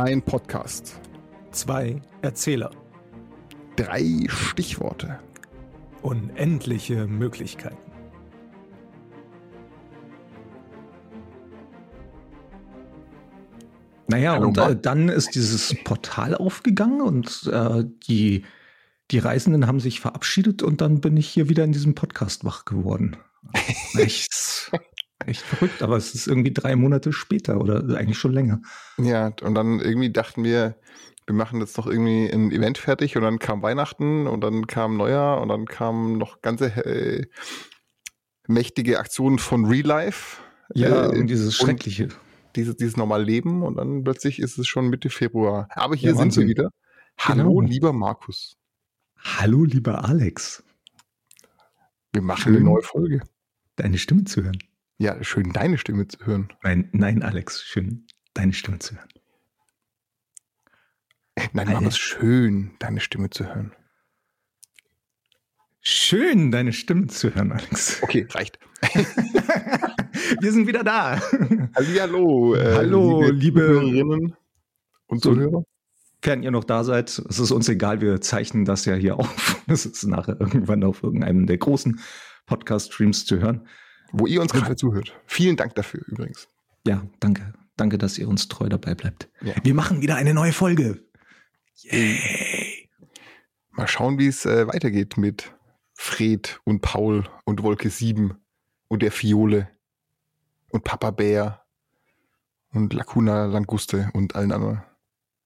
Ein Podcast. Zwei Erzähler. Drei Stichworte. Unendliche Möglichkeiten. Naja, Hallo, und äh, dann ist dieses Portal aufgegangen und äh, die, die Reisenden haben sich verabschiedet und dann bin ich hier wieder in diesem Podcast wach geworden. echt, echt verrückt, aber es ist irgendwie drei Monate später oder eigentlich schon länger. Ja, und dann irgendwie dachten wir, wir machen jetzt noch irgendwie ein Event fertig und dann kam Weihnachten und dann kam Neujahr und dann kamen noch ganze äh, mächtige Aktionen von Real Life. Ja, Äh, und dieses und- Schreckliche. Dieses, dieses normale Leben und dann plötzlich ist es schon Mitte Februar. Aber hier Ja, sind wir Wahnsinn. wieder. Hallo, Genau. lieber Markus. Hallo, lieber Alex, Wir machen Schön. eine neue Folge. deine Stimme zu hören. Ja, schön deine Stimme zu hören. Nein, nein, Alex, schön, deine Stimme zu hören. Nein, Eine- Markus, schön deine Stimme zu hören. Schön, deine Stimme zu hören, Alex. Okay, reicht. Wir sind wieder da. Hallihallo, äh, Hallo, liebe- Zuhörerinnen und So- Zuhörer. Während ihr noch da seid, es ist uns egal, wir zeichnen das ja hier auf. Es ist nachher irgendwann auf irgendeinem der großen Podcast-Streams zu hören. Wo ihr uns gerade zuhört. Vielen Dank dafür übrigens. Ja, danke. Danke, dass ihr uns treu dabei bleibt. Ja. Wir machen wieder eine neue Folge. Yay. Mal schauen, wie es äh, weitergeht mit Fred und Paul und Wolke 7 und der Fiole und Papa Bär und Lacuna Languste und allen anderen.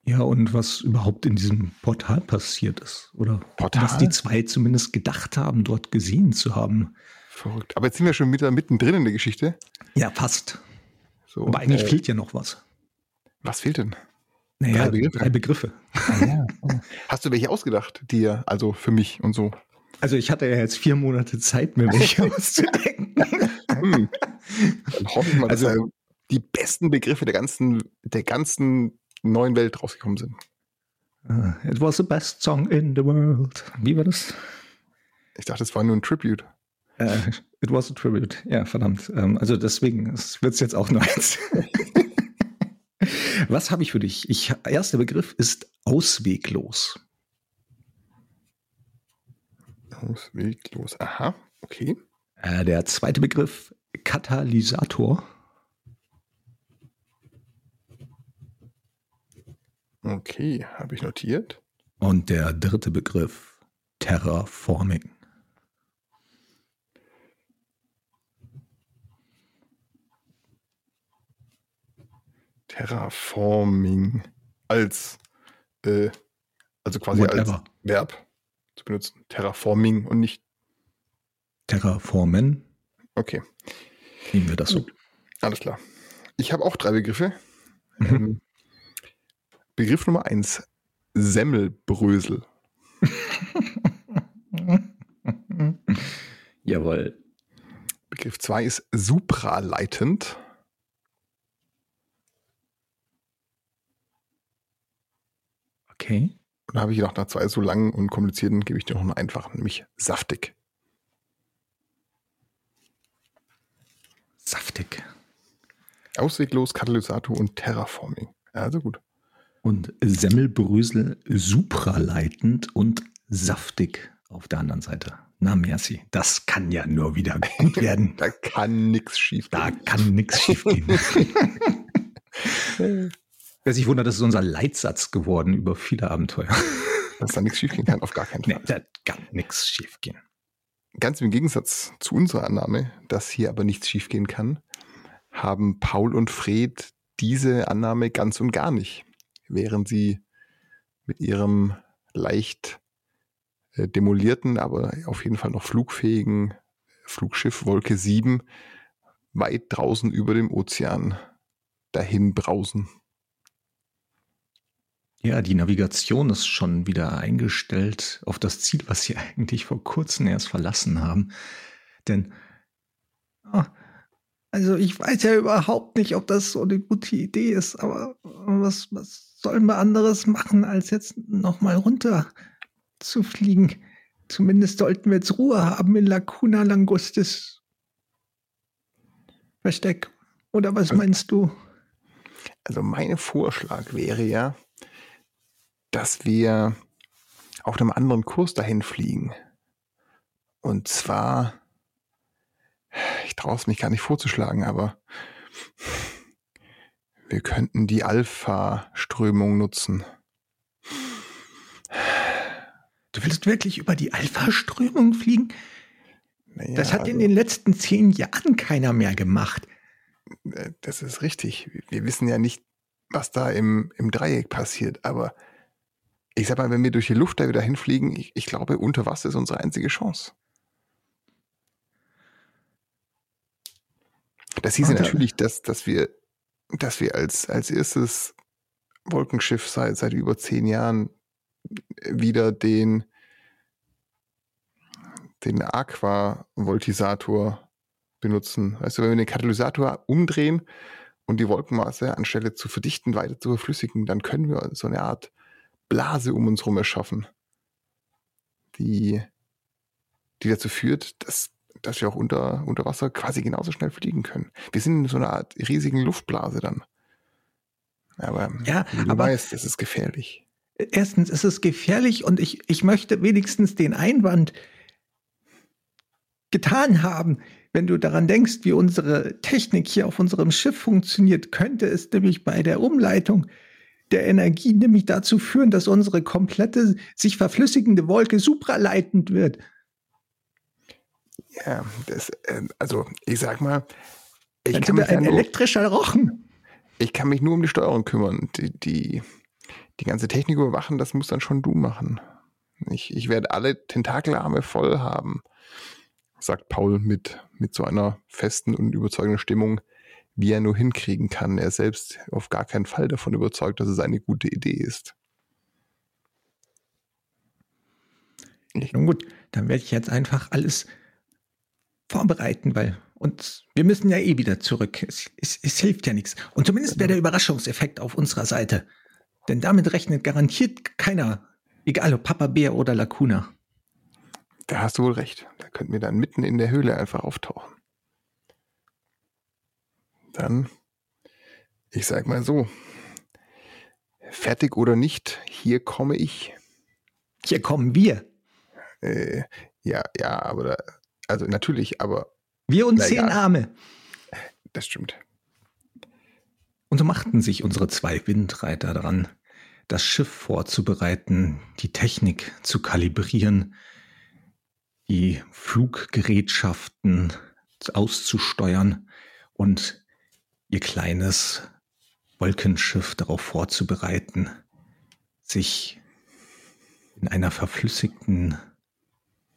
Ja, und was überhaupt in diesem Portal passiert ist. Oder Portal? was die zwei zumindest gedacht haben, dort gesehen zu haben. Verrückt. Aber jetzt sind wir schon mit, mittendrin in der Geschichte. Ja, passt. So, Aber eigentlich äh, fehlt ja noch was. Was fehlt denn? Naja, drei Begriffe. Drei Begriffe. Hast du welche ausgedacht, dir, also für mich und so? Also ich hatte ja jetzt vier Monate Zeit, mir welche auszudenken. Hm. Dann hoffe ich mal, dass Also- die besten Begriffe der ganzen, der ganzen neuen Welt rausgekommen sind. Ah, It was the best song in the world. Wie war das? Ich dachte, es war nur ein Tribute. Äh, it was a tribute. Ja, verdammt. Ähm, also deswegen wird es jetzt auch nur eins. Was habe ich für dich? Ich, erster Begriff ist ausweglos. Ausweglos. Aha, okay. Äh, der zweite Begriff Katalysator. Okay, habe ich notiert. Und der dritte Begriff Terraforming. Terraforming als, äh, also quasi Whatever. als Verb zu benutzen. Terraforming und nicht, Terraformen. okay, Nehmen wir das so. alles klar. Ich habe auch drei Begriffe. Mhm. Ähm, Begriff Nummer eins, Semmelbrösel. Jawohl. Begriff zwei ist supraleitend. Okay. Und da habe ich noch nach zwei so langen und komplizierten, gebe ich dir noch einen einfachen, nämlich saftig. Saftig. Ausweglos, Katalysator und Terraforming. Also gut. Und Semmelbrösel supraleitend und saftig auf der anderen Seite. Na, merci. Das kann ja nur wieder gut werden. Da kann nichts schief Da gehen. kann nichts schief gehen. Wer sich wundert, das ist unser Leitsatz geworden über viele Abenteuer. Dass da nichts schief gehen kann, auf gar keinen Nee, Fall. da kann nichts schief gehen. Ganz im Gegensatz zu unserer Annahme, dass hier aber nichts schief gehen kann, haben Paul und Fred diese Annahme ganz und gar nicht. Während sie mit ihrem leicht äh, demolierten, aber auf jeden Fall noch flugfähigen Flugschiff Wolke 7 weit draußen über dem Ozean dahin brausen. Ja, die Navigation ist schon wieder eingestellt auf das Ziel, was sie eigentlich vor kurzem erst verlassen haben. Denn, ah, also ich weiß ja überhaupt nicht, ob das so eine gute Idee ist, aber was, was sollen wir anderes machen, als jetzt nochmal runter zu fliegen? Zumindest sollten wir jetzt Ruhe haben in Lacuna Langustis Versteck. Oder was meinst du? Also mein Vorschlag wäre ja, dass wir auf einem anderen Kurs dahin fliegen. Und zwar, ich traue es mich gar nicht vorzuschlagen, aber wir könnten die Alpha-Strömung nutzen. Du willst wirklich über die Alpha-Strömung fliegen? Naja, das hat also, in den letzten zehn Jahren keiner mehr gemacht. Äh, das ist richtig. Wir wissen ja nicht, was da im, im Dreieck passiert, aber ich sag mal, wenn wir durch die Luft da wieder hinfliegen, ich, ich glaube, unter Wasser ist unsere einzige Chance. Das hieße natürlich, dass, dass wir, dass wir als, als erstes Wolkenschiff seit, seit über zehn Jahren wieder den, den Aquavoltisator benutzen. Weißt du, wenn wir den Katalysator umdrehen und die Wolkenmasse anstelle zu verdichten weiter zu verflüssigen, dann können wir so eine Art Blase um uns herum erschaffen, die, die dazu führt, dass, dass wir auch unter, unter Wasser quasi genauso schnell fliegen können. Wir sind in so einer Art riesigen Luftblase dann. Aber ja, du aber weißt, das ist gefährlich. Erstens ist es gefährlich und ich, ich möchte wenigstens den Einwand getan haben. Wenn du daran denkst, wie unsere Technik hier auf unserem Schiff funktioniert, könnte es nämlich bei der Umleitung der Energie nämlich dazu führen, dass unsere komplette sich verflüssigende Wolke supraleitend wird. Ja, das, äh, also ich sag mal, ich Dann kann mich ein elektrischer Rochen. Ich kann mich nur um die Steuerung kümmern. Die, die, die ganze Technik überwachen, das muss dann schon du machen. Ich, ich werde alle Tentakelarme voll haben, sagt Paul mit, mit so einer festen und überzeugenden Stimmung, wie er nur hinkriegen kann. Er selbst auf gar keinen Fall davon überzeugt, dass es eine gute Idee ist. Nun gut, dann werde ich jetzt einfach alles vorbereiten, weil und wir müssen ja eh wieder zurück. Es, es, es hilft ja nichts. Und zumindest wäre der Überraschungseffekt auf unserer Seite. Denn damit rechnet garantiert keiner, egal ob Papa Bär oder Lacuna. Da hast du wohl recht. Da könnten wir dann mitten in der Höhle einfach auftauchen. Dann, ich sag mal so, fertig oder nicht, hier komme ich. Hier kommen wir. Äh, ja, ja, aber da, also natürlich, aber. Wir und zehn Arme. Das stimmt. Und so machten sich unsere zwei Windreiter daran, das Schiff vorzubereiten, die Technik zu kalibrieren, die Fluggerätschaften auszusteuern und ihr kleines Wolkenschiff darauf vorzubereiten, sich in einer verflüssigten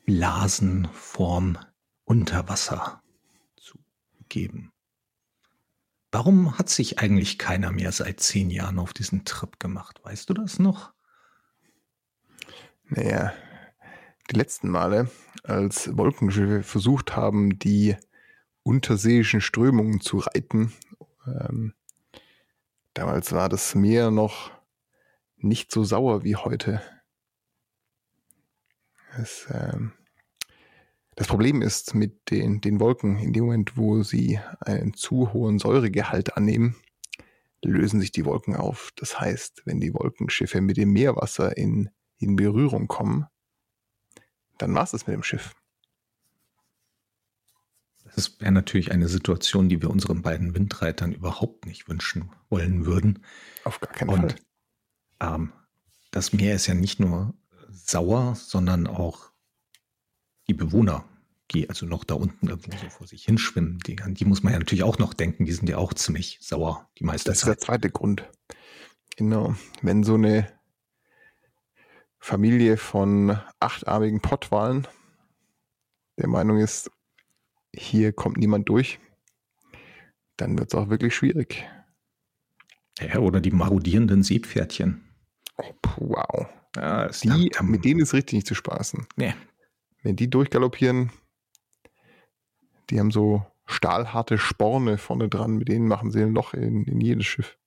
Blasenform unter Wasser zu geben. Warum hat sich eigentlich keiner mehr seit zehn Jahren auf diesen Trip gemacht? Weißt du das noch? Naja, die letzten Male, als Wolkenschiffe versucht haben, die unterseeischen Strömungen zu reiten ähm, damals war das Meer noch nicht so sauer wie heute. Es, ähm, das Problem ist mit den, den Wolken, in dem Moment, wo sie einen zu hohen Säuregehalt annehmen, lösen sich die Wolken auf. Das heißt, wenn die Wolkenschiffe mit dem Meerwasser in, in Berührung kommen, dann war es mit dem Schiff. Das wäre natürlich eine Situation, die wir unseren beiden Windreitern überhaupt nicht wünschen wollen würden. Auf gar keinen Und, Fall. Ähm, das Meer ist ja nicht nur sauer, sondern auch die Bewohner, die also noch da unten irgendwo so vor sich hinschwimmen, die, an die muss man ja natürlich auch noch denken. Die sind ja auch ziemlich sauer, die meiste das Zeit. Das ist der zweite Grund. Genau. Wenn so eine Familie von achtarmigen Pottwalen der Meinung ist, hier kommt niemand durch, dann wird es auch wirklich schwierig. Ja, oder die marodierenden Seepferdchen. Oh, wow. Ja, die, mit denen ist richtig nicht zu spaßen. Nee. Wenn die durchgaloppieren, die haben so stahlharte Sporne vorne dran, mit denen machen sie ein Loch in, in jedes Schiff.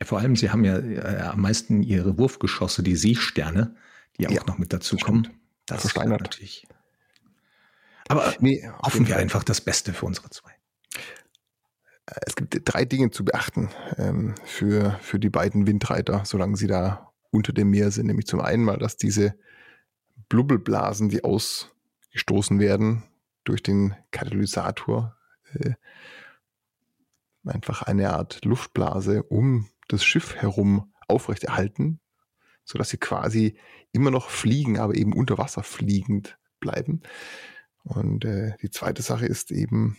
Ja, vor allem, sie haben ja äh, am meisten ihre Wurfgeschosse, die Seesterne, die auch ja, noch mit dazu kommen. Das Versteinert. ist natürlich aber nee, hoffen wir einfach das Beste für unsere zwei. Es gibt gibt drei Dinge zu beachten ähm, für, für die beiden Windreiter, solange sie da unter dem Meer sind. Nämlich zum einen mal, dass diese Blubbelblasen, die ausgestoßen werden durch den Katalysator, äh, einfach eine Art Luftblase um das Schiff herum aufrechterhalten, sodass sie quasi immer noch fliegen, aber eben unter Wasser fliegend bleiben. Und äh, die zweite Sache ist eben,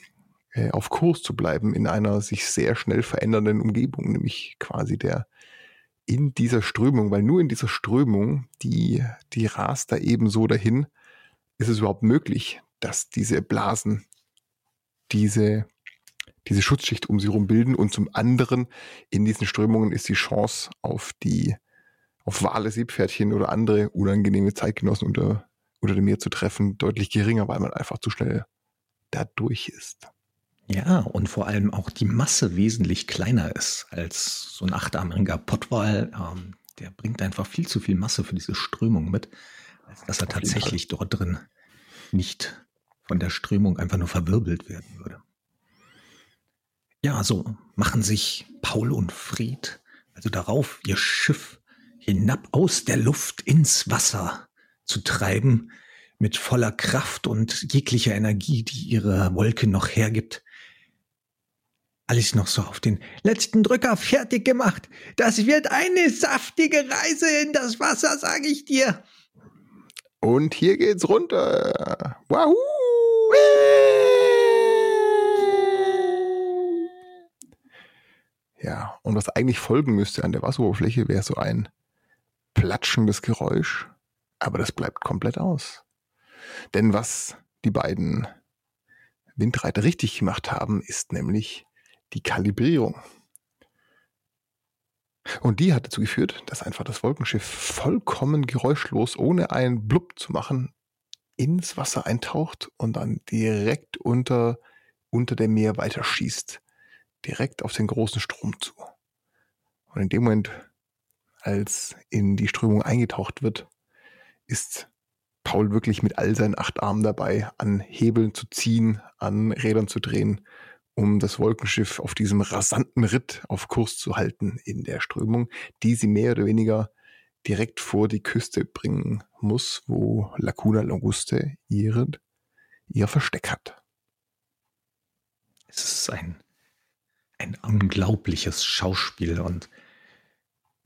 äh, auf Kurs zu bleiben in einer sich sehr schnell verändernden Umgebung, nämlich quasi der in dieser Strömung, weil nur in dieser Strömung, die, die rast da eben so dahin, ist es überhaupt möglich, dass diese Blasen diese, diese Schutzschicht um sie herum bilden. Und zum anderen in diesen Strömungen ist die Chance auf die, auf Wale, Seepferdchen oder andere unangenehme Zeitgenossen unter, unter dem Meer zu treffen, deutlich geringer, weil man einfach zu schnell da durch ist. Ja, und vor allem auch die Masse wesentlich kleiner ist als so ein achtarmiger Pottwal. Ähm, der bringt einfach viel zu viel Masse für diese Strömung mit, als dass er tatsächlich dort drin nicht von der Strömung einfach nur verwirbelt werden würde. Ja, so machen sich Paul und Fred also darauf, ihr Schiff hinab aus der Luft ins Wasser zu treiben, mit voller Kraft und jeglicher Energie, die ihre Wolke noch hergibt. Alles noch so auf den letzten Drücker fertig gemacht. Das wird eine saftige Reise in das Wasser, sage ich dir. Und hier geht's runter. Wahoo! Ja, und was eigentlich folgen müsste an der Wasseroberfläche, wäre so ein platschendes Geräusch. Aber das bleibt komplett aus. Denn was die beiden Windreiter richtig gemacht haben, ist nämlich die Kalibrierung. Und die hat dazu geführt, dass einfach das Wolkenschiff vollkommen geräuschlos, ohne einen Blub zu machen, ins Wasser eintaucht und dann direkt unter, unter dem Meer weiterschießt. Direkt auf den großen Strom zu. Und in dem Moment, als in die Strömung eingetaucht wird, ist Paul wirklich mit all seinen acht Armen dabei, an Hebeln zu ziehen, an Rädern zu drehen um das Wolkenschiff auf diesem rasanten Ritt auf Kurs zu halten in der Strömung, die sie mehr oder weniger direkt vor die Küste bringen muss, wo Lacuna Languste ihre, ihr Versteck hat. Es ist ein, ein unglaubliches Schauspiel und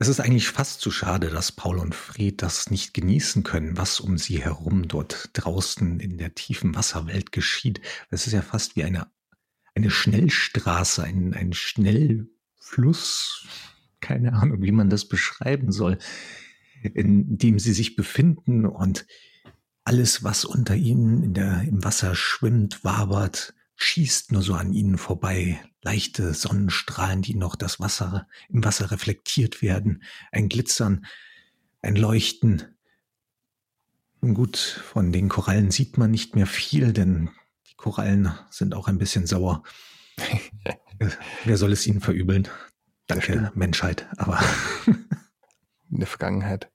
es ist eigentlich fast zu schade, dass Paul und Fred das nicht genießen können, was um sie herum dort draußen in der tiefen Wasserwelt geschieht. Es ist ja fast wie eine eine Schnellstraße, ein, ein Schnellfluss, keine Ahnung, wie man das beschreiben soll, in dem sie sich befinden und alles, was unter ihnen in der, im Wasser schwimmt, wabert, schießt nur so an ihnen vorbei. Leichte Sonnenstrahlen, die noch das Wasser, im Wasser reflektiert werden. Ein Glitzern, ein Leuchten. Und gut, von den Korallen sieht man nicht mehr viel, denn Korallen sind auch ein bisschen sauer. Wer soll es ihnen verübeln? Danke, Menschheit, aber. In der Vergangenheit.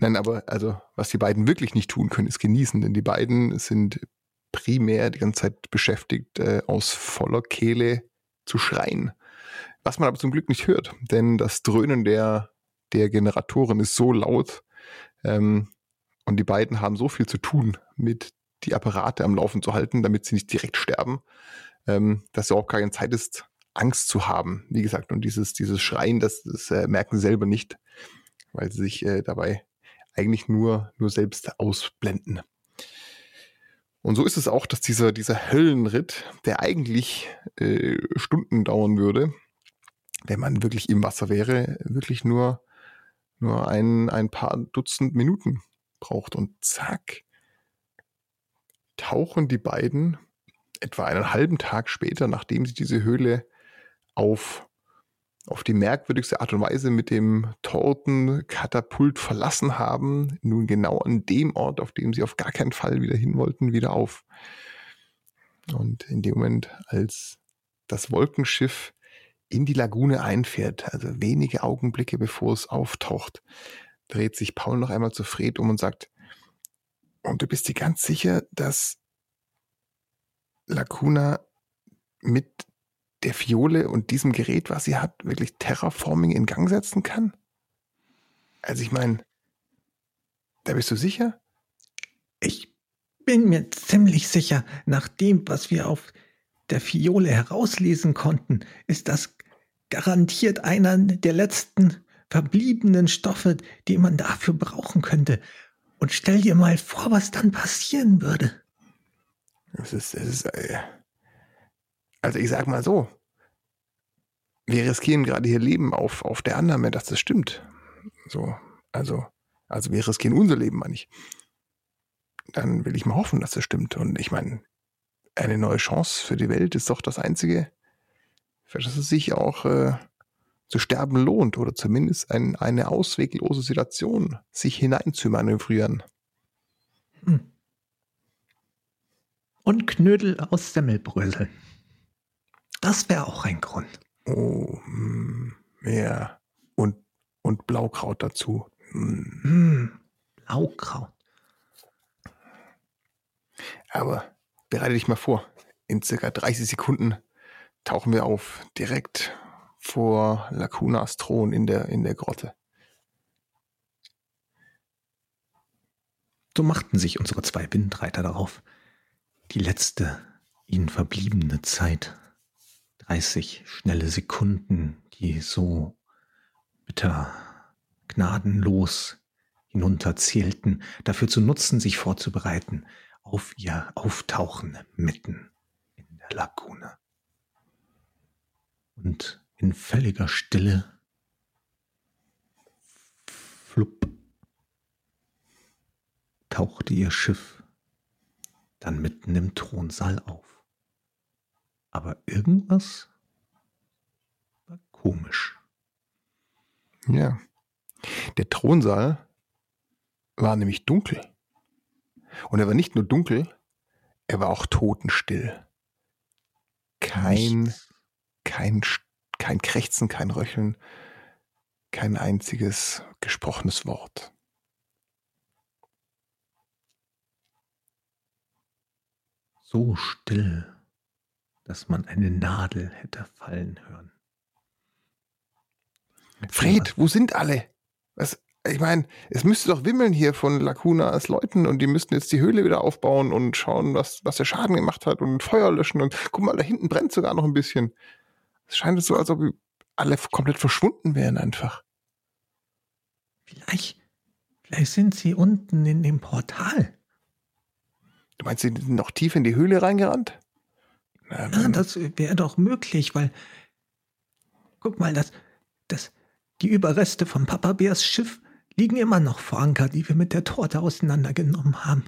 Nein, aber also, was die beiden wirklich nicht tun können, ist genießen, denn die beiden sind primär die ganze Zeit beschäftigt, äh, aus voller Kehle zu schreien. Was man aber zum Glück nicht hört, denn das Dröhnen der, der Generatoren ist so laut ähm, und die beiden haben so viel zu tun mit die Apparate am Laufen zu halten, damit sie nicht direkt sterben, ähm, dass auch keine Zeit ist, Angst zu haben. Wie gesagt, und dieses, dieses Schreien, das, das äh, merken sie selber nicht, weil sie sich äh, dabei eigentlich nur, nur selbst ausblenden. Und so ist es auch, dass dieser, dieser Höllenritt, der eigentlich äh, Stunden dauern würde, wenn man wirklich im Wasser wäre, wirklich nur, nur ein, ein paar Dutzend Minuten braucht. Und zack, tauchen die beiden etwa einen halben Tag später, nachdem sie diese Höhle auf, auf die merkwürdigste Art und Weise mit dem Tortenkatapult verlassen haben, nun genau an dem Ort, auf dem sie auf gar keinen Fall wieder hin wollten, wieder auf. Und in dem Moment, als das Wolkenschiff in die Lagune einfährt, also wenige Augenblicke bevor es auftaucht, dreht sich Paul noch einmal zu Fred um und sagt, und du bist dir ganz sicher, dass Lacuna mit der Fiole und diesem Gerät, was sie hat, wirklich Terraforming in Gang setzen kann? Also ich meine, da bist du sicher? Ich bin mir ziemlich sicher, nach dem, was wir auf der Fiole herauslesen konnten, ist das garantiert einer der letzten verbliebenen Stoffe, die man dafür brauchen könnte. Und stell dir mal vor, was dann passieren würde. Es ist, es ist, äh also ich sag mal so, wir riskieren gerade hier Leben auf, auf der Annahme, dass das stimmt. So, also, also wir riskieren unser Leben, meine ich. Dann will ich mal hoffen, dass das stimmt. Und ich meine, eine neue Chance für die Welt ist doch das Einzige, für das es sich auch äh, zu sterben lohnt oder zumindest ein, eine ausweglose Situation sich hineinzumanövrieren. Hm. Und Knödel aus Semmelbrösel. Das wäre auch ein Grund. Oh, mm, ja. Und, und Blaukraut dazu. Mm. Mm, Blaukraut. Aber bereite dich mal vor. In circa 30 Sekunden tauchen wir auf. Direkt vor Lacunas Thron in der, in der Grotte. So machten sich unsere zwei Windreiter darauf, die letzte ihnen verbliebene Zeit 30 schnelle Sekunden, die so bitter gnadenlos hinunterzählten, dafür zu nutzen, sich vorzubereiten auf ihr Auftauchen mitten in der Lagune. Und in völliger Stille flupp tauchte ihr Schiff dann mitten im Thronsaal auf. Aber irgendwas war komisch. Ja. Der Thronsaal war nämlich dunkel. Und er war nicht nur dunkel, er war auch totenstill. Kein, kein, kein Krächzen, kein Röcheln, kein einziges gesprochenes Wort. So still dass man eine Nadel hätte fallen hören. Fred, wo sind alle? Was, ich meine, es müsste doch wimmeln hier von Lacunas Leuten und die müssten jetzt die Höhle wieder aufbauen und schauen, was, was der Schaden gemacht hat und Feuer löschen und guck mal, da hinten brennt sogar noch ein bisschen. Es scheint so, als ob alle komplett verschwunden wären einfach. Vielleicht, vielleicht sind sie unten in dem Portal. Du meinst, sie sind noch tief in die Höhle reingerannt? Ja, das wäre doch möglich, weil guck mal, das, das, die Überreste von Papa Bärs Schiff liegen immer noch vor Anker, die wir mit der Torte auseinandergenommen haben.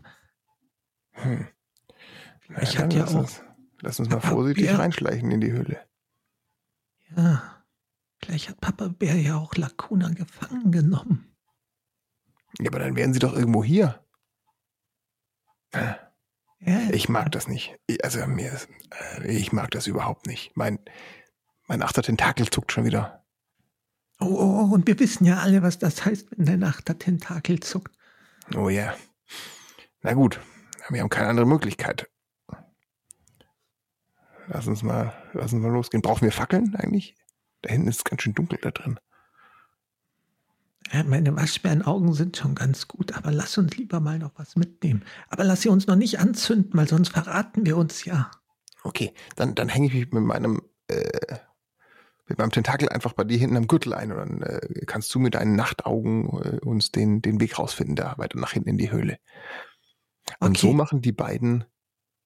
Hm. Ich ja, ja lass auch. Uns, lass uns mal Papa vorsichtig Bär, reinschleichen in die Höhle. Ja, vielleicht hat Papa Bär ja auch Lacuna gefangen genommen. Ja, aber dann wären sie doch irgendwo hier. Ja. Ich mag das nicht. Also mir, äh, ich mag das überhaupt nicht. Mein, mein achter Tentakel zuckt schon wieder. Oh, oh, oh, und wir wissen ja alle, was das heißt, wenn dein achter Tentakel zuckt. Oh ja. Na gut, wir haben keine andere Möglichkeit. Lass uns mal, lass uns mal losgehen. Brauchen wir Fackeln eigentlich? Da hinten ist es ganz schön dunkel da drin. Ja, meine Waschbärenaugen sind schon ganz gut, aber lass uns lieber mal noch was mitnehmen. Aber lass sie uns noch nicht anzünden, weil sonst verraten wir uns ja. Okay, dann, dann hänge ich mich mit meinem, äh, mit meinem Tentakel einfach bei dir hinten am Gürtel ein und dann äh, kannst du mit deinen Nachtaugen äh, uns den, den Weg rausfinden, da weiter nach hinten in die Höhle. Und okay. so machen die beiden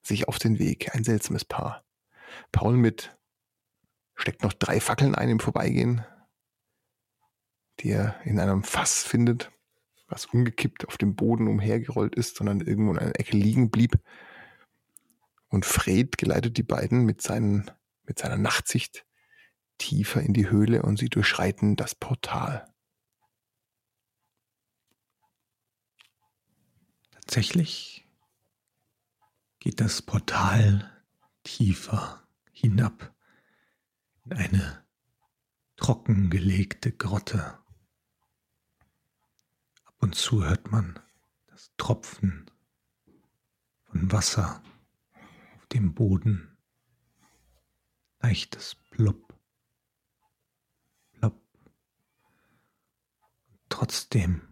sich auf den Weg. Ein seltsames Paar. Paul mit steckt noch drei Fackeln ein im Vorbeigehen, die er in einem Fass findet, was umgekippt auf dem Boden umhergerollt ist, sondern irgendwo in einer Ecke liegen blieb. Und Fred geleitet die beiden mit, seinen, mit seiner Nachtsicht tiefer in die Höhle und sie durchschreiten das Portal. Tatsächlich geht das Portal tiefer hinab in eine trockengelegte Grotte. Und zu hört man das Tropfen von Wasser auf dem Boden. leichtes Plupp, Plopp. Trotzdem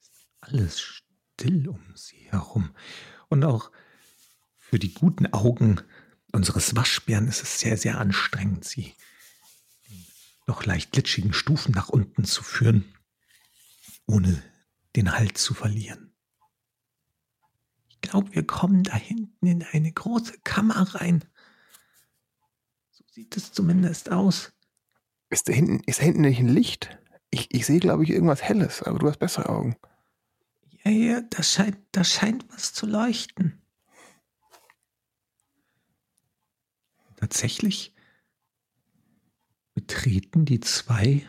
ist alles still um sie herum. Und auch für die guten Augen unseres Waschbären ist es sehr, sehr anstrengend, sie noch leicht glitschigen Stufen nach unten zu führen, ohne den Halt zu verlieren. Ich glaube, wir kommen da hinten in eine große Kammer rein. So sieht es zumindest aus. Ist da hinten, ist da hinten nicht ein Licht? Ich, ich sehe, glaube ich, irgendwas Helles, aber du hast bessere Augen. Ja, ja, da scheint, da scheint was zu leuchten. Tatsächlich betreten die zwei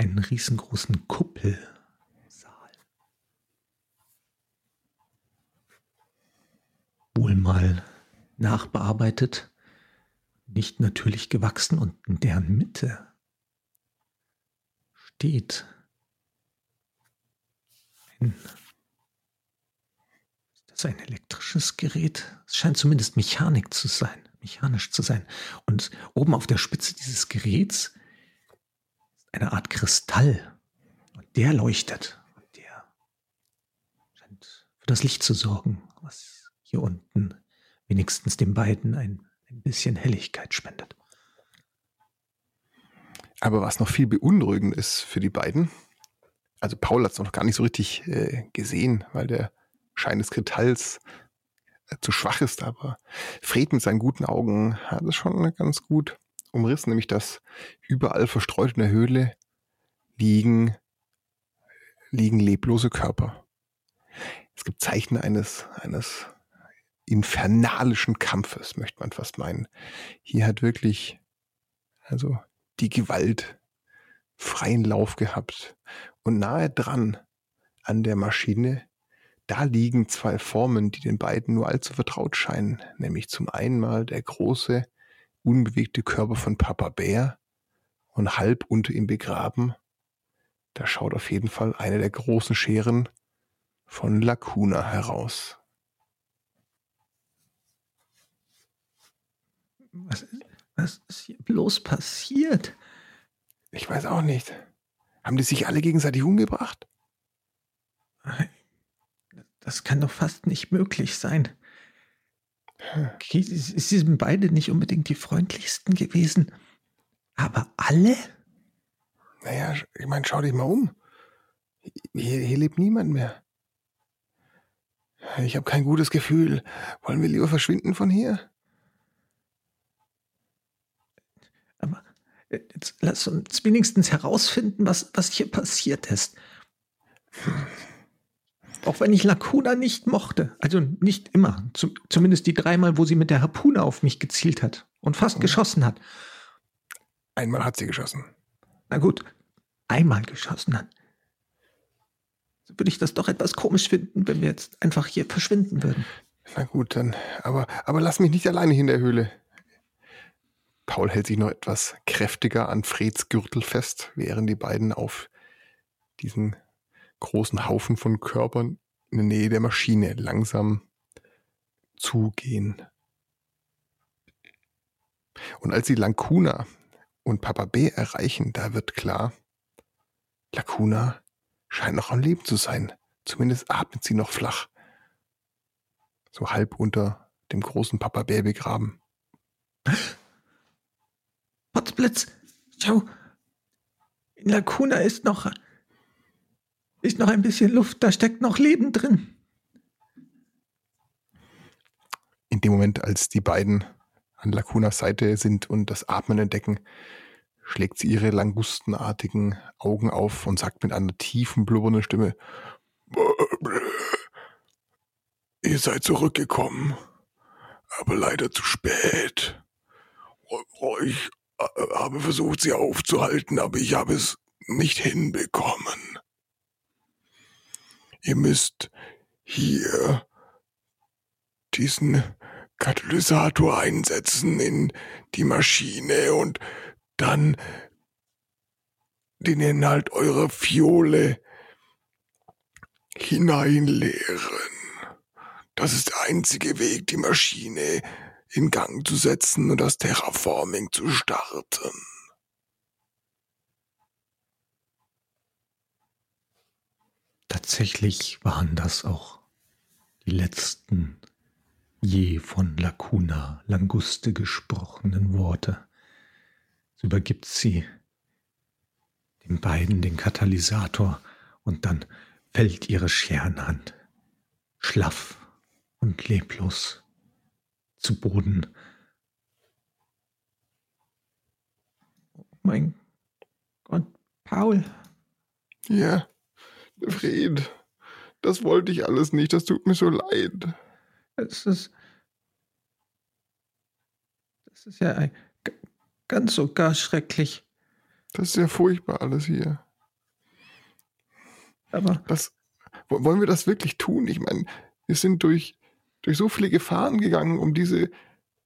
einen riesengroßen Kuppelsaal. Wohl mal nachbearbeitet, nicht natürlich gewachsen und in deren Mitte steht ein ist das ein elektrisches Gerät? Es scheint zumindest Mechanik zu sein, mechanisch zu sein. Und oben auf der Spitze dieses Geräts eine Art Kristall. Und der leuchtet. Und der scheint für das Licht zu sorgen, was hier unten wenigstens den beiden ein, ein bisschen Helligkeit spendet. Aber was noch viel beunruhigend ist für die beiden, also Paul hat es noch gar nicht so richtig äh, gesehen, weil der Schein des Kristalls äh, zu schwach ist, aber Fred mit seinen guten Augen hat es schon ganz gut umrissen, nämlich dass überall verstreut in der Höhle liegen, liegen leblose Körper. Es gibt Zeichen eines, eines infernalischen Kampfes, möchte man fast meinen. Hier hat wirklich, also die Gewalt freien Lauf gehabt. Und nahe dran an der Maschine, da liegen zwei Formen, die den beiden nur allzu vertraut scheinen, nämlich zum einen mal der große, unbewegte Körper von Papa Bär und halb unter ihm begraben, da schaut auf jeden Fall eine der großen Scheren von Lacuna heraus. Was ist, was ist hier bloß passiert? Ich weiß auch nicht. Haben die sich alle gegenseitig umgebracht? Das kann doch fast nicht möglich sein. Okay, sie sind beide nicht unbedingt die freundlichsten gewesen. Aber alle? Naja, ich meine, schau dich mal um. Hier, hier lebt niemand mehr. Ich habe kein gutes Gefühl. Wollen wir lieber verschwinden von hier? Aber jetzt lass uns wenigstens herausfinden, was, was hier passiert ist. Auch wenn ich Lacuna nicht mochte. Also nicht immer. Zum, zumindest die dreimal, wo sie mit der Harpune auf mich gezielt hat und fast mhm. geschossen hat. Einmal hat sie geschossen. Na gut, einmal geschossen hat. So würde ich das doch etwas komisch finden, wenn wir jetzt einfach hier verschwinden würden. Na gut, dann. Aber, aber lass mich nicht alleine hier in der Höhle. Paul hält sich noch etwas kräftiger an Freds Gürtel fest, während die beiden auf diesen großen Haufen von Körpern in der Nähe der Maschine langsam zugehen. Und als sie Lankuna und Papa B erreichen, da wird klar, Lacuna scheint noch am Leben zu sein. Zumindest atmet sie noch flach. So halb unter dem großen Papa Bär begraben. Potzblitz, schau. In Lacuna ist noch, ist noch ein bisschen Luft, da steckt noch Leben drin. In dem Moment, als die beiden an Lacunas Seite sind und das Atmen entdecken, schlägt sie ihre langustenartigen Augen auf und sagt mit einer tiefen, blubbernden Stimme, Ihr seid zurückgekommen, aber leider zu spät. Ich habe versucht, sie aufzuhalten, aber ich habe es nicht hinbekommen. Ihr müsst hier diesen Katalysator einsetzen in die Maschine und dann den Inhalt eurer Fiole hineinleeren. Das ist der einzige Weg, die Maschine in Gang zu setzen und das Terraforming zu starten. Tatsächlich waren das auch die letzten je von Lacuna Languste gesprochenen Worte. So übergibt sie den beiden den Katalysator und dann fällt ihre Scherenhand schlaff und leblos zu Boden. Oh mein Gott, Paul. Ja, Fred, das wollte ich alles nicht, das tut mir so leid. Es ist. Das ist ja ein, ganz so gar schrecklich. Das ist ja furchtbar alles hier. Aber. Das, wollen wir das wirklich tun? Ich meine, wir sind durch, durch so viele Gefahren gegangen, um diese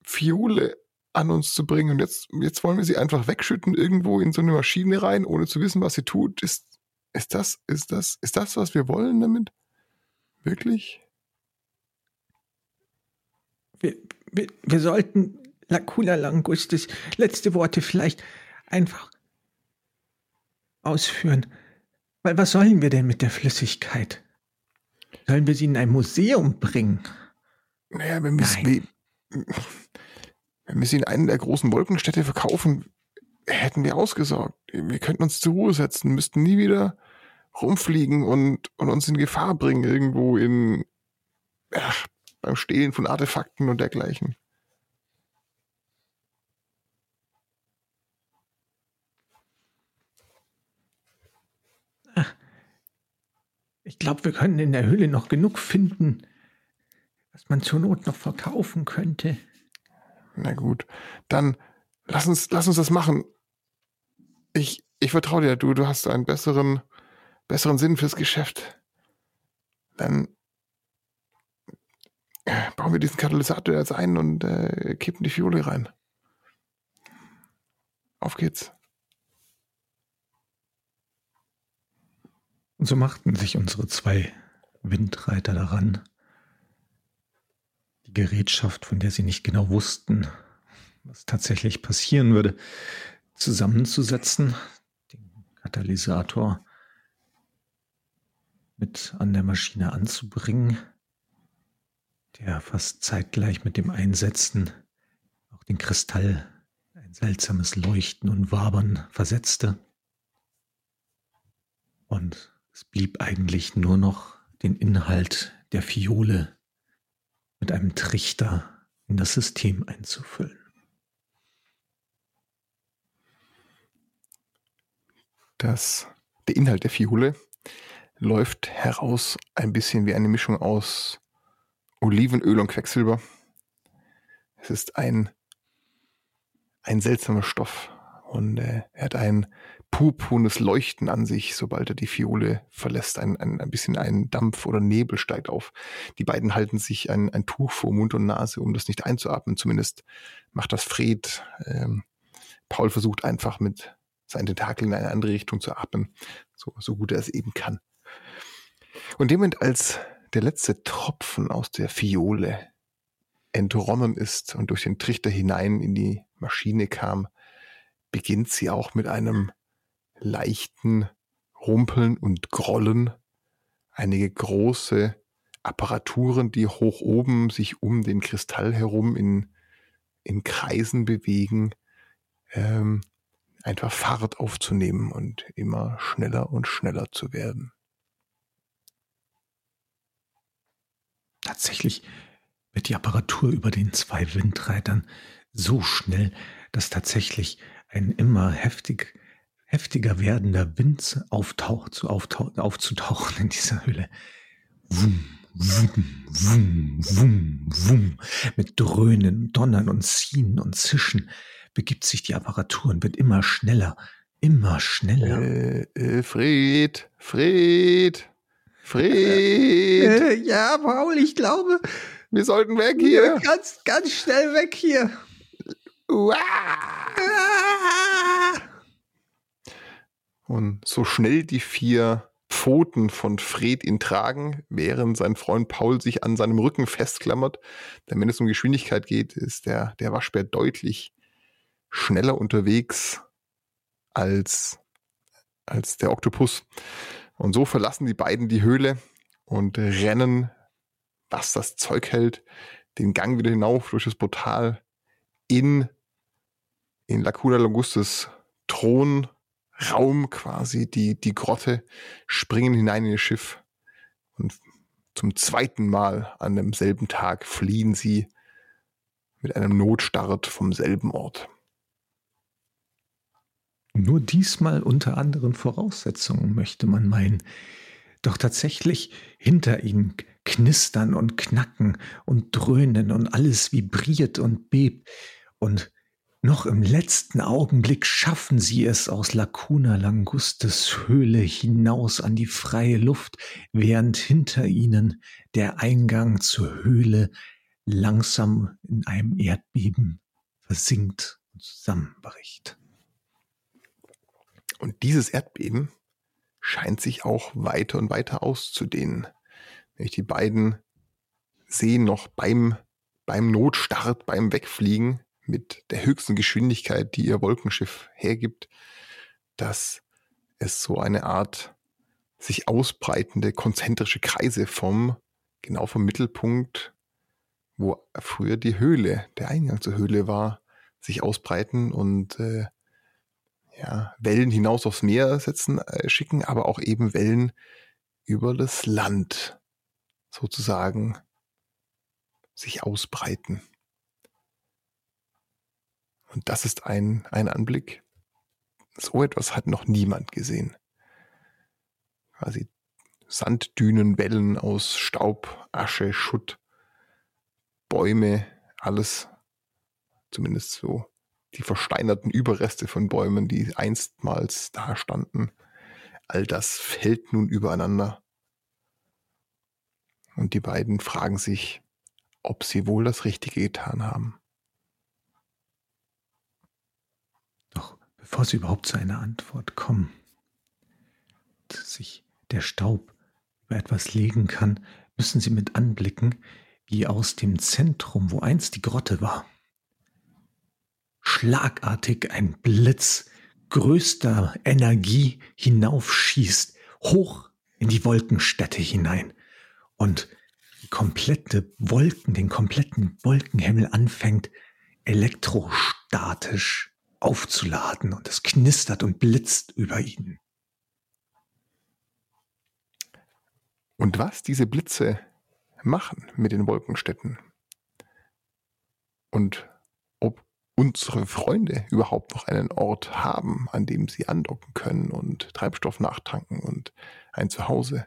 Fiole an uns zu bringen. Und jetzt, jetzt wollen wir sie einfach wegschütten, irgendwo in so eine Maschine rein, ohne zu wissen, was sie tut. Ist, ist das, ist das, ist das, was wir wollen damit? Wirklich? Wir, wir, wir sollten Lacuna Langustes letzte Worte vielleicht einfach ausführen. Weil was sollen wir denn mit der Flüssigkeit? Sollen wir sie in ein Museum bringen? Naja, wenn wir, sie, wenn wir sie in einen der großen Wolkenstädte verkaufen, hätten wir ausgesorgt. Wir könnten uns zur Ruhe setzen, müssten nie wieder rumfliegen und, und uns in Gefahr bringen, irgendwo in, ach, beim Stehlen von Artefakten und dergleichen. Ich glaube, wir können in der Höhle noch genug finden, was man zur Not noch verkaufen könnte. Na gut, dann lass uns, lass uns das machen. Ich, ich vertraue dir, du, du hast einen besseren, besseren Sinn fürs Geschäft. Dann äh, bauen wir diesen Katalysator jetzt ein und äh, kippen die Fiole rein. Auf geht's. Und so machten sich unsere zwei Windreiter daran, die Gerätschaft, von der sie nicht genau wussten, was tatsächlich passieren würde, zusammenzusetzen, den Katalysator mit an der Maschine anzubringen, der fast zeitgleich mit dem Einsetzen auch den Kristall ein seltsames Leuchten und Wabern versetzte. Und es blieb eigentlich nur noch den Inhalt der Fiole mit einem Trichter in das System einzufüllen. Das, der Inhalt der Fiole läuft heraus ein bisschen wie eine Mischung aus Olivenöl und Quecksilber. Es ist ein, ein seltsamer Stoff und äh, er hat ein purpurnes Leuchten an sich, sobald er die Fiole verlässt. Ein, ein, ein bisschen ein Dampf oder Nebel steigt auf. Die beiden halten sich ein, ein Tuch vor Mund und Nase, um das nicht einzuatmen. Zumindest macht das Fred. Ähm, Paul versucht einfach mit seinen Tentakeln in eine andere Richtung zu atmen, so, so gut er es eben kann. Und Moment, als der letzte Tropfen aus der Fiole entronnen ist und durch den Trichter hinein in die Maschine kam, beginnt sie auch mit einem leichten Rumpeln und Grollen, einige große Apparaturen, die hoch oben sich um den Kristall herum in, in Kreisen bewegen, ähm, einfach Fahrt aufzunehmen und immer schneller und schneller zu werden. Tatsächlich wird die Apparatur über den zwei Windreitern so schnell, dass tatsächlich ein immer heftig heftiger werdender Wind auftaucht, zu auftauch, aufzutauchen in dieser Höhle. Wum, wum, wum, wum, wum. Mit Dröhnen, Donnern und Ziehen und Zischen begibt sich die Apparatur und wird immer schneller, immer schneller. Äh, äh, Fred, Fred, Fred. Äh, ja, Paul, ich glaube, wir sollten weg hier. Ganz, ganz schnell weg hier. Uah. Und so schnell die vier Pfoten von Fred ihn tragen, während sein Freund Paul sich an seinem Rücken festklammert. Denn wenn es um Geschwindigkeit geht, ist der, der Waschbär deutlich schneller unterwegs als, als der Oktopus. Und so verlassen die beiden die Höhle und rennen, was das Zeug hält, den Gang wieder hinauf durch das Portal in, in Lacuna Longustes Thronraum quasi, die, die Grotte, springen hinein in ihr Schiff und zum zweiten Mal an demselben Tag fliehen sie mit einem Notstart vom selben Ort. Nur diesmal unter anderen Voraussetzungen, möchte man meinen. Doch tatsächlich hinter ihnen knistern und knacken und dröhnen und alles vibriert und bebt. Und noch im letzten Augenblick schaffen sie es aus Lacuna Langustes Höhle hinaus an die freie Luft, während hinter ihnen der Eingang zur Höhle langsam in einem Erdbeben versinkt und zusammenbricht. Und dieses Erdbeben scheint sich auch weiter und weiter auszudehnen. Nämlich die beiden sehen noch beim, beim Notstart, beim Wegfliegen mit der höchsten Geschwindigkeit, die ihr Wolkenschiff hergibt, dass es so eine Art sich ausbreitende konzentrische Kreise vom, genau vom Mittelpunkt, wo früher die Höhle, der Eingang zur Höhle war, sich ausbreiten und äh, ja, Wellen hinaus aufs Meer setzen, äh, schicken, aber auch eben Wellen über das Land sozusagen sich ausbreiten. Und das ist ein, ein Anblick. So etwas hat noch niemand gesehen. Quasi Sanddünen, Wellen aus Staub, Asche, Schutt, Bäume, alles zumindest so die versteinerten Überreste von Bäumen, die einstmals da standen. All das fällt nun übereinander. Und die beiden fragen sich, ob sie wohl das Richtige getan haben. Doch bevor sie überhaupt zu einer Antwort kommen, sich der Staub über etwas legen kann, müssen sie mit anblicken, wie aus dem Zentrum, wo einst die Grotte war, schlagartig ein Blitz größter Energie hinaufschießt, hoch in die Wolkenstätte hinein und komplette Wolken, den kompletten Wolkenhimmel anfängt elektrostatisch aufzuladen und es knistert und blitzt über ihnen. Und was diese Blitze machen mit den Wolkenstädten und unsere Freunde überhaupt noch einen Ort haben, an dem sie andocken können und Treibstoff nachtanken und ein Zuhause.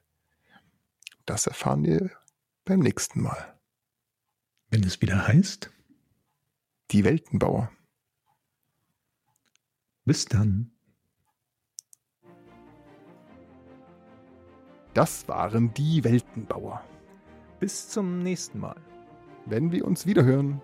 Das erfahren wir beim nächsten Mal. Wenn es wieder heißt? Die Weltenbauer. Bis dann. Das waren die Weltenbauer. Bis zum nächsten Mal. Wenn wir uns wiederhören.